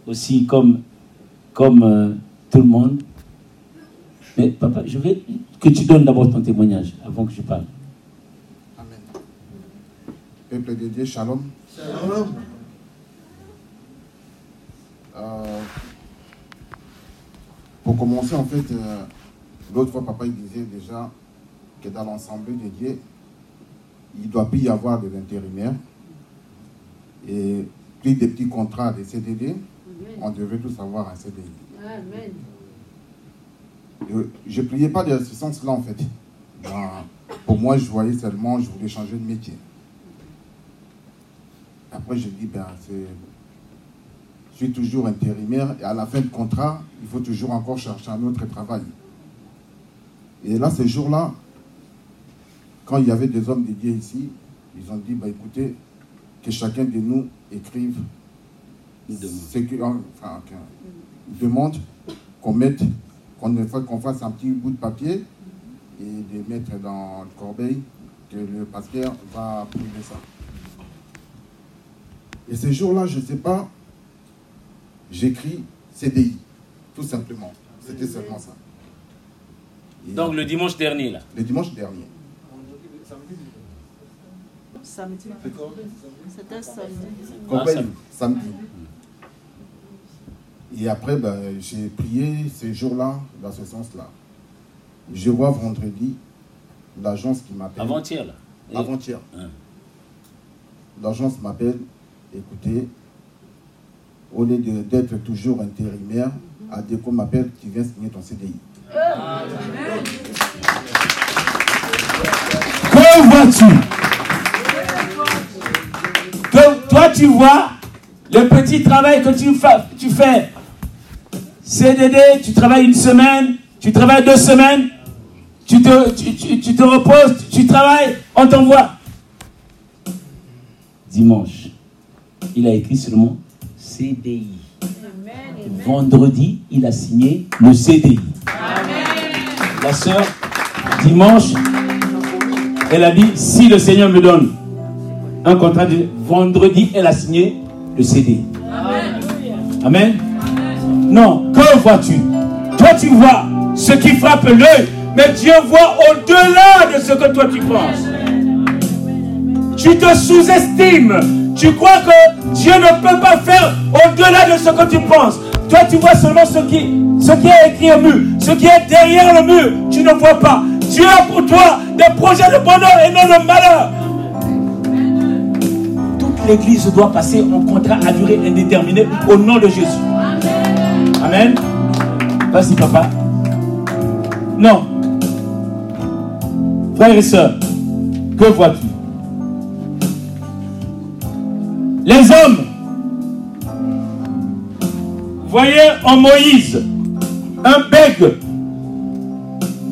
aussi comme, comme euh, tout le monde. Mais papa, je veux que tu donnes d'abord ton témoignage avant que je parle. Amen. Peuple de Dieu, shalom. Shalom. Euh, pour commencer, en fait, euh, l'autre fois, papa il disait déjà que dans l'ensemble de Dieu, il ne doit plus y avoir de l'intérimaire. Et plus des petits contrats de CDD, on devrait tous avoir un CDI. Amen. Et je ne priais pas dans ce sens-là, en fait. Pour moi, je voyais seulement, je voulais changer de métier. Après, je dis, ben, c'est. Je suis toujours intérimaire et à la fin de contrat, il faut toujours encore chercher un autre travail. Et là, ce jour-là, quand il y avait des hommes dédiés ici, ils ont dit, bah, écoutez, que chacun de nous écrive ce que, enfin, demande qu'on mette, qu'on ne fasse- qu'on fasse un petit bout de papier et de mettre dans le corbeil que le pasteur va priver ça. Et ce jour-là, je ne sais pas, j'écris CDI, tout simplement. C'était seulement ça. Et Donc le dimanche dernier, là. le dimanche dernier. Samedi. C'était samedi. Corbeil, samedi. samedi. Et après, ben, j'ai prié ces jours-là, dans ce sens-là. Je vois vendredi l'agence qui m'appelle. Avant-hier, là. Et- Avant-hier. Hein. L'agence m'appelle, écoutez, au lieu de- d'être toujours intérimaire, Adéco m'appelle, tu viens signer ton CDI. Que vois-tu? Toi tu vois le petit travail que tu, tu fais. CDD, tu travailles une semaine, tu travailles deux semaines, tu te, tu, tu- tu te reposes, tu travailles, on t'envoie. Dimanche, il a écrit seulement CDI. Vendredi, il a signé le CDI. La la sœur, dimanche, elle a dit, si le Seigneur me donne un contrat de vendredi, elle a signé le CD. Amen. Non, que vois-tu? Toi, tu vois ce qui frappe l'œil, mais Dieu voit au-delà de ce que toi tu penses. Tu te sous-estimes. Tu crois que Dieu ne peut pas faire au-delà de ce que tu penses. Toi, tu vois seulement ce qui, ce qui est écrit au mur. Ce qui est derrière le mur, tu ne vois pas. Dieu a pour toi des projets de bonheur et non de malheur. L'église doit passer en contrat à durée indéterminée au nom de Jésus. Amen. Vas-y, papa. Non. Frères et sœurs, que vois-tu? Les hommes voyaient en Moïse un bègue,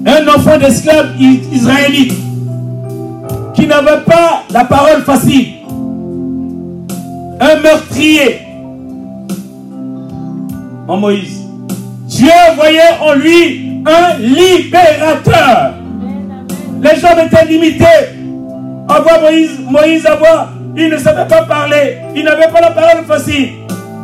un enfant d'esclave israélite qui n'avait pas la parole facile, un meurtrier en Moïse. Dieu voyait en lui un libérateur. Les gens étaient limités. À voir Moïse, Moïse à voir, il ne savait pas parler, il n'avait pas la parole facile.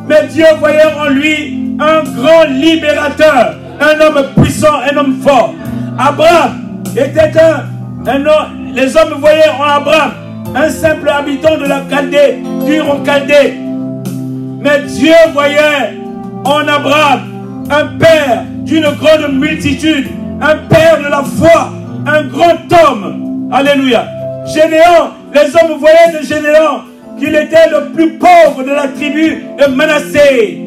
Mais Dieu voyait en lui un grand libérateur, un homme puissant, un homme fort. Abraham était un, un homme, les hommes voyaient en Abraham un simple habitant de la Chaldée, en Chaldée. Mais Dieu voyait en Abraham un père d'une grande multitude, un père de la foi, un grand homme. Alléluia. Généant, les hommes voyaient de Généant qu'il était le plus pauvre de la tribu de Manassé.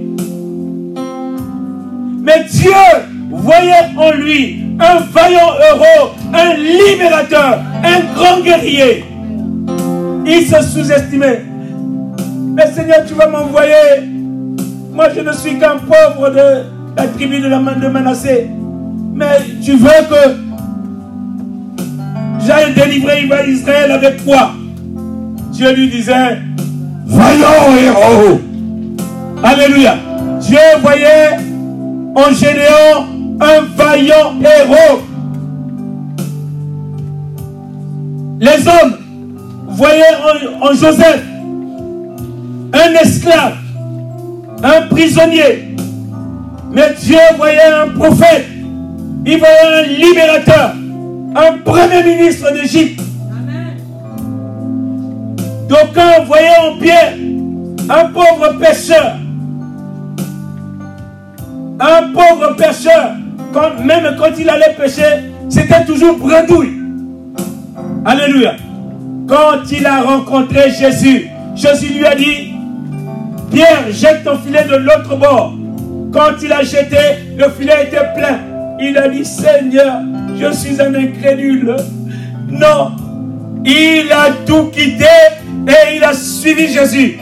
Mais Dieu voyait en lui un vaillant héros, un libérateur, un grand guerrier. Il se sous-estimait. Mais Seigneur, tu vas m'envoyer. Moi, je ne suis qu'un pauvre de la tribu de la main de Manassé. Mais tu veux que j'aille délivrer Israël avec quoi Dieu lui disait, vaillant héros. Alléluia. Dieu voyait en Gédéon un vaillant héros. Les hommes voyaient en, en Joseph un esclave, un prisonnier. Mais Dieu voyait un prophète, il voyait un libérateur, un premier ministre d'Égypte. D'aucuns voyaient en Pierre un pauvre pêcheur. Un pauvre pêcheur, quand, même quand il allait pêcher, c'était toujours bredouille. Alléluia. Quand il a rencontré Jésus, Jésus lui a dit, Pierre, jette ton filet de l'autre bord. Quand il a jeté, le filet était plein. Il a dit, Seigneur, je suis un incrédule. Non, il a tout quitté et il a suivi Jésus.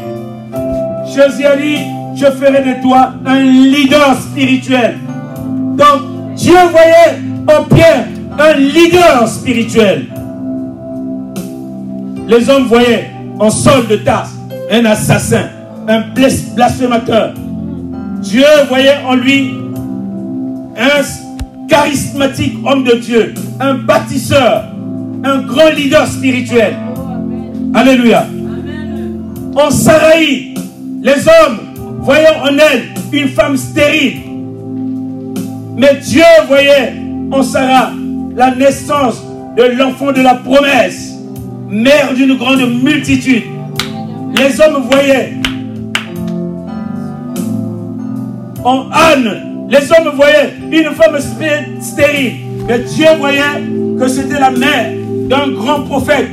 Jésus a dit, je ferai de toi un leader spirituel. Donc, Dieu voyait en Pierre un leader spirituel. Les hommes voyaient en Saul de Tarse un assassin, un blas- blasphémateur. Dieu voyait en lui un charismatique homme de Dieu, un bâtisseur, un grand leader spirituel. Alléluia. En Saraï, les hommes voyaient en elle une femme stérile. Mais Dieu voyait en Sarah la naissance de l'enfant de la promesse, mère d'une grande multitude. Les hommes voyaient en Anne, les hommes voyaient une femme stérile. Mais Dieu voyait que c'était la mère d'un grand prophète,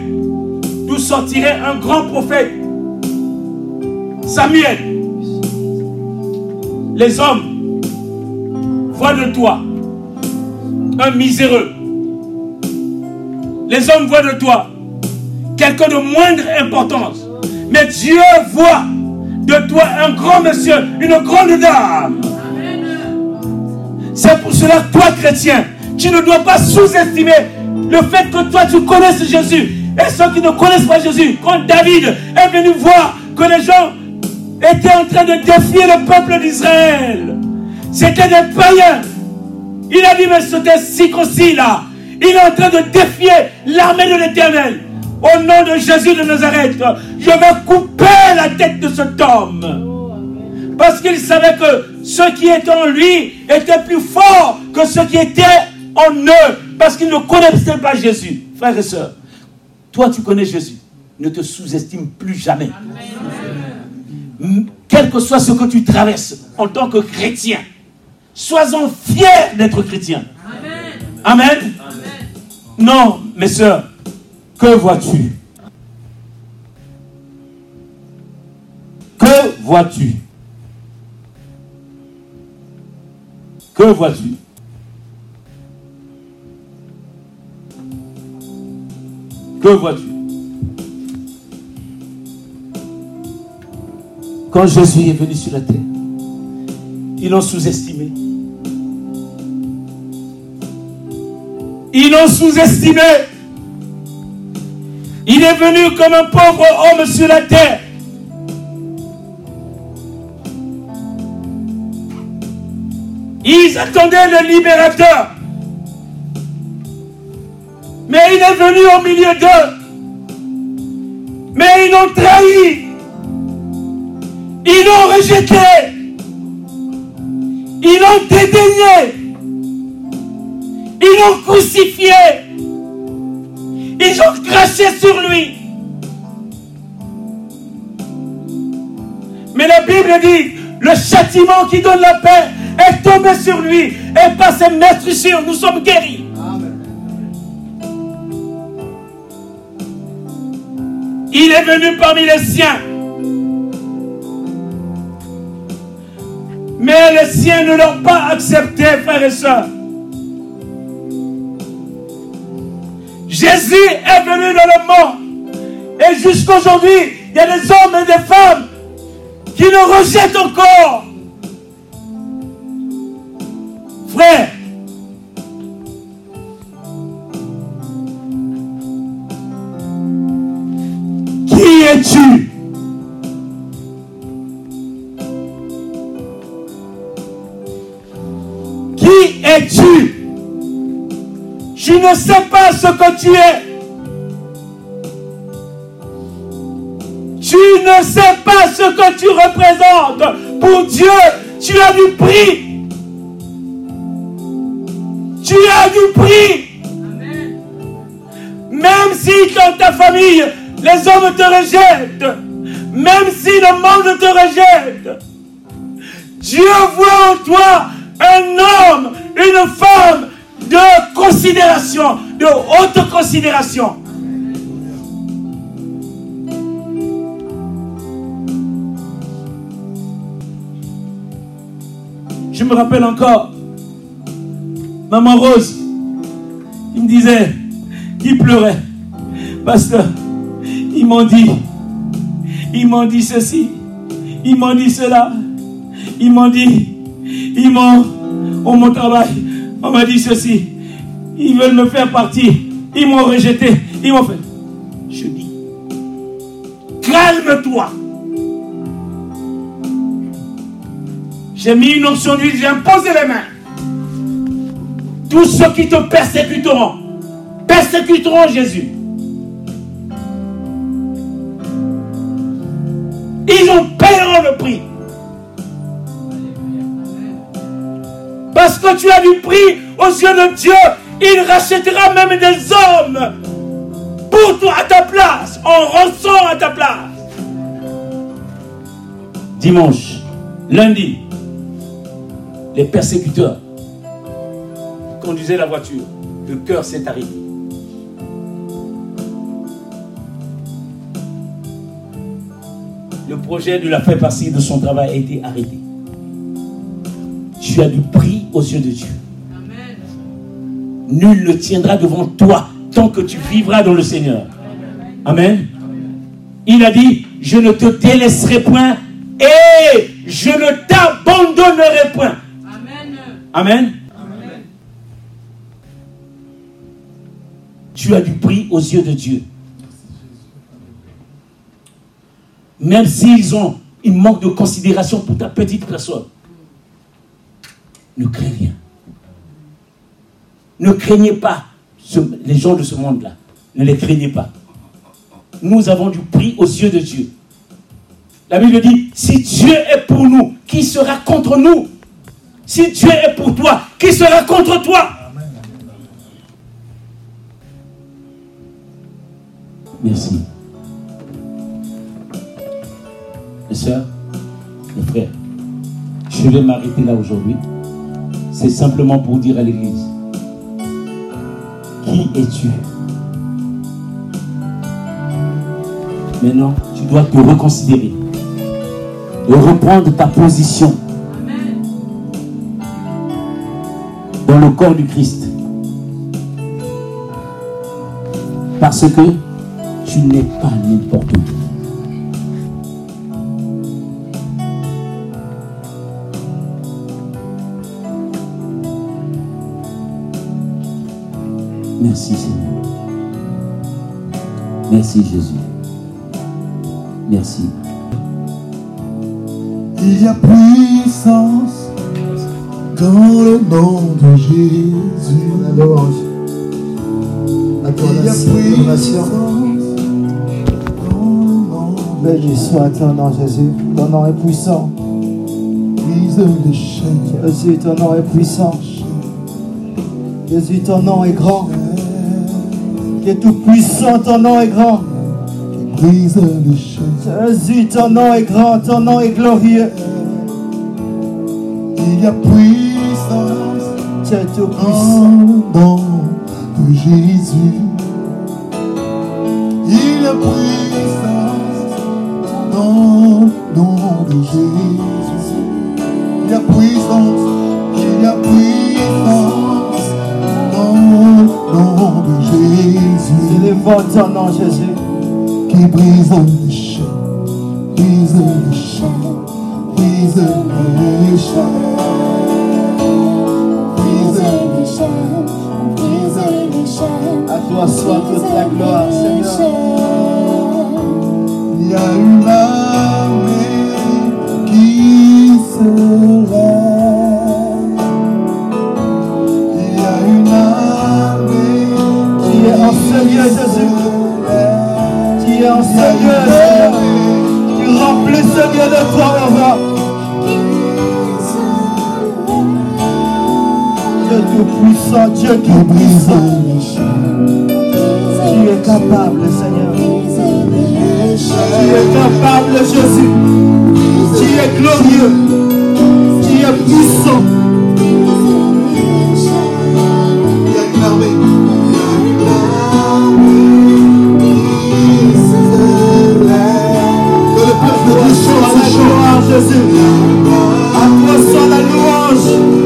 d'où sortirait un grand prophète? Samuel, les hommes voient de toi un miséreux. Les hommes voient de toi quelqu'un de moindre importance. Mais Dieu voit de toi un grand monsieur, une grande dame. C'est pour cela toi, chrétien, tu ne dois pas sous-estimer le fait que toi, tu connaisses Jésus. Et ceux qui ne connaissent pas Jésus, quand David est venu voir que les gens étaient en train de défier le peuple d'Israël, c'était des païens. Il a dit, mais cet circoncis là, il est en train de défier l'armée de l'éternel. Au nom de Jésus de Nazareth, je vais couper la tête de cet homme. Amen. Parce qu'il savait que ce qui était en lui était plus fort que ce qui était en eux. Parce qu'ils ne connaissaient pas Jésus. Frères et sœurs, toi tu connais Jésus. Ne te sous-estime plus jamais. Quel que soit ce que tu traverses en tant que chrétien, sois-en fier d'être chrétien. Amen. Non, mes sœurs, que vois-tu? Que vois-tu? Que vois-tu? Que vois-tu? Quand Jésus est venu sur la terre, ils l'ont sous-estimé. Ils l'ont sous-estimé. Il est venu comme un pauvre homme sur la terre. Ils attendaient le libérateur. Mais il est venu au milieu d'eux. Mais ils l'ont trahi. Ils l'ont rejeté. Ils l'ont dédaigné. Ils l'ont crucifié. Ils ont craché sur lui. Mais la Bible dit, le châtiment qui donne la paix est tombé sur lui. Et par ses meurtrissures, nous sommes guéris. Il est venu parmi les siens. Mais les siens ne l'ont pas accepté, frères et sœurs. Jésus est venu dans le monde. Et jusqu'aujourd'hui, il y a des hommes et des femmes qui le rejettent encore. Frère, qui es-tu? Je ne sais pas ce que tu es. Tu ne sais pas ce que tu représentes. Pour Dieu, tu as du prix. Tu as du prix. Même si dans ta famille, les hommes te rejettent, même si le monde te rejette, Dieu voit en toi un homme, une femme de considération, de haute considération. Je me rappelle encore, Maman Rose, il me disait, il pleurait, parce que ils m'ont dit, ils m'ont dit ceci, ils m'ont dit cela, ils m'ont dit, ils m'ont, au mon travail, on m'a dit ceci, ils veulent me faire partir, ils m'ont rejeté, ils m'ont fait. Je dis, calme-toi. J'ai mis une onction d'huile, j'ai imposé les mains. Tous ceux qui te persécuteront, persécuteront Jésus. Ils ont payeront le prix. Parce que tu as du prix aux yeux de Dieu, il rachètera même des hommes pour toi à ta place, en rançon à ta place. Dimanche, lundi, les persécuteurs conduisaient la voiture. Le cœur s'est arrêté. Le projet de la faire partie de son travail a été arrêté. Tu as du prix aux yeux de Dieu. Nul ne tiendra devant toi tant que tu vivras dans le Seigneur. Amen. Il a dit, je ne te délaisserai point et je ne t'abandonnerai point. Amen. Tu as du prix aux yeux de Dieu. Même s'ils ont, ils manquent de considération pour ta petite personne. Ne crains rien. Ne craignez pas les gens de ce monde-là. Ne les craignez pas. Nous avons du prix aux yeux de Dieu. La Bible dit, si Dieu est pour nous, qui sera contre nous? Si Dieu est pour toi, qui sera contre toi? Merci. Mes soeurs, mes frères, je vais m'arrêter là aujourd'hui. C'est simplement pour dire à l'Église, qui es-tu? Maintenant, tu dois te reconsidérer et reprendre ta position dans le corps du Christ. Parce que tu n'es pas n'importe qui. Merci Seigneur. Merci Jésus. Merci. Il y a puissance dans le nom de Jésus. La louange. À toi Il y a la célébration. puissance dans le nom Béni soit ton nom, Jésus. Ton nom est puissant. Jésus, ton nom est puissant. Jésus, ton nom est grand. Tu es tout puissant, ton nom est grand. Brise les chaînes. Jésus, ton nom est grand, ton nom est glorieux. Il y a puissance Tu es tout dans puissant. le nom de Jésus. Il y a puissance dans le nom de Jésus. Il y a puissance, il y a puissance dans nom de Jésus. Élevons ton nom, Jésus. qui brise les chaînes, brise les chaînes, brise les chaînes, brise les chaînes. À toi soit toute la gloire, Seigneur. Il y a une armée qui se lève. Jésus. Tu es en Seigneur. Tu remplis lieu de toi, roi. Dieu tout-puissant, Dieu tout-puissant. Tu es capable, Seigneur? Tu es capable, Jésus? Tu es glorieux? Tu es puissant? Jésus. À toi soit la louange.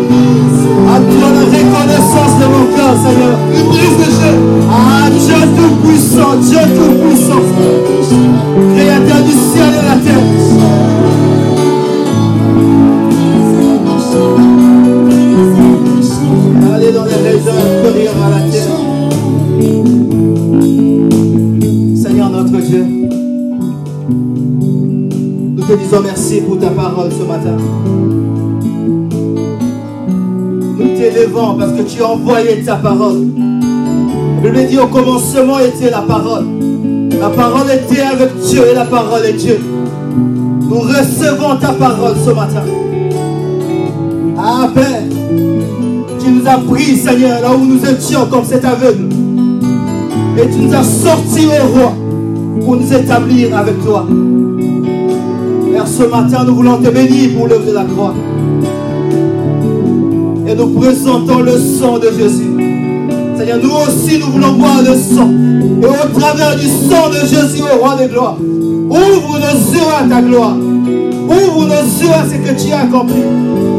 Parce que tu as envoyé ta parole. La Bible dit au commencement était la parole. La parole était avec Dieu et la parole est Dieu. Nous recevons ta parole ce matin. Ah Père, tu nous as pris Seigneur là où nous étions comme cet aveugle. Et tu nous as sortis au roi pour nous établir avec toi. Père, ce matin nous voulons te bénir pour l'œuvre de la croix. Et nous présentons le sang de Jésus. Seigneur, nous aussi, nous voulons boire le sang. Et au travers du sang de Jésus, au roi des gloires, ouvre nos yeux à ta gloire. Ouvre nos yeux à ce que tu as accompli.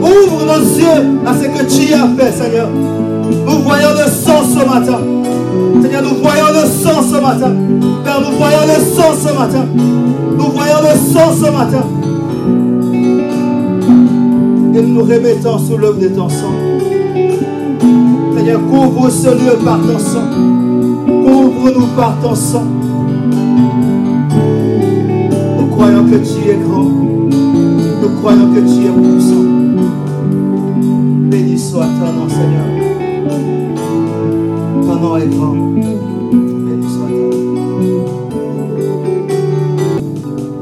Ouvre nos yeux à ce que tu as fait, Seigneur. Nous voyons le sang ce matin. Seigneur, nous voyons le sang ce matin. Père, nous voyons le sang ce matin. Nous voyons le sang ce matin. Et nous remettons sous l'œuvre de ton sang. Seigneur, couvre ce lieu par ton sang. Couvre-nous par ton sang. Nous croyons que tu es grand. Nous croyons que tu es puissant. Béni soit ton nom, Seigneur. infiniment est grand.